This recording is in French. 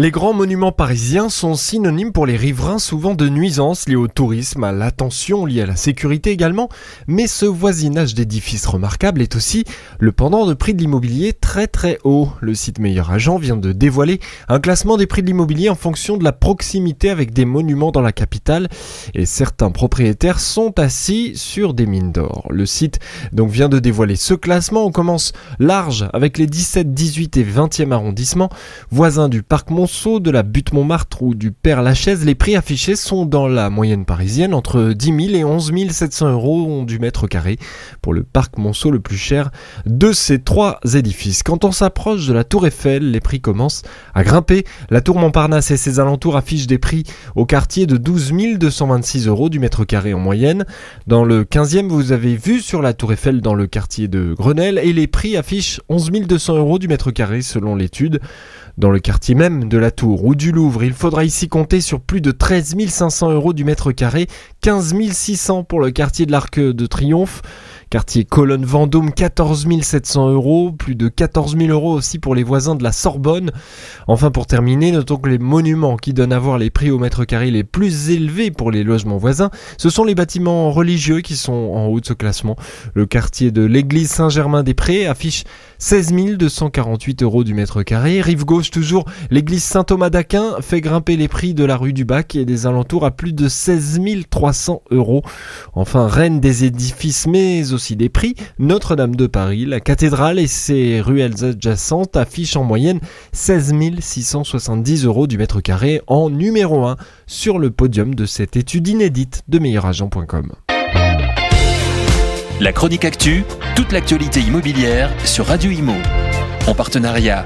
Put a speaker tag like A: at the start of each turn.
A: Les grands monuments parisiens sont synonymes pour les riverains souvent de nuisances liées au tourisme, à l'attention liée à la sécurité également, mais ce voisinage d'édifices remarquables est aussi le pendant de prix de l'immobilier très très haut. Le site Meilleur Agent vient de dévoiler un classement des prix de l'immobilier en fonction de la proximité avec des monuments dans la capitale et certains propriétaires sont assis sur des mines d'or. Le site donc vient de dévoiler ce classement. On commence large avec les 17, 18 et 20e arrondissements, voisins du parc Mont de la butte Montmartre ou du Père Lachaise, les prix affichés sont dans la moyenne parisienne entre 10 000 et 11 700 euros du mètre carré pour le parc Monceau le plus cher de ces trois édifices. Quand on s'approche de la Tour Eiffel, les prix commencent à grimper. La Tour Montparnasse et ses alentours affichent des prix au quartier de 12 226 euros du mètre carré en moyenne. Dans le 15e, vous avez vu sur la Tour Eiffel dans le quartier de Grenelle et les prix affichent 11 200 euros du mètre carré selon l'étude. Dans le quartier même de la Tour ou du Louvre, il faudra ici compter sur plus de 13 500 euros du mètre carré, 15 600 pour le quartier de l'Arc de Triomphe. Quartier Colonne Vendôme, 14 700 euros, plus de 14 000 euros aussi pour les voisins de la Sorbonne. Enfin, pour terminer, notons que les monuments qui donnent à voir les prix au mètre carré les plus élevés pour les logements voisins, ce sont les bâtiments religieux qui sont en haut de ce classement. Le quartier de l'église Saint-Germain-des-Prés affiche 16 248 euros du mètre carré. Rive gauche toujours, l'église Saint-Thomas d'Aquin fait grimper les prix de la rue du Bac et des alentours à plus de 16 300 euros. Enfin, reine des édifices mais aussi des prix, Notre-Dame de Paris, la cathédrale et ses ruelles adjacentes affichent en moyenne 16 670 euros du mètre carré en numéro 1 sur le podium de cette étude inédite de meilleuragent.com.
B: La chronique actu, toute l'actualité immobilière sur Radio Imo. En partenariat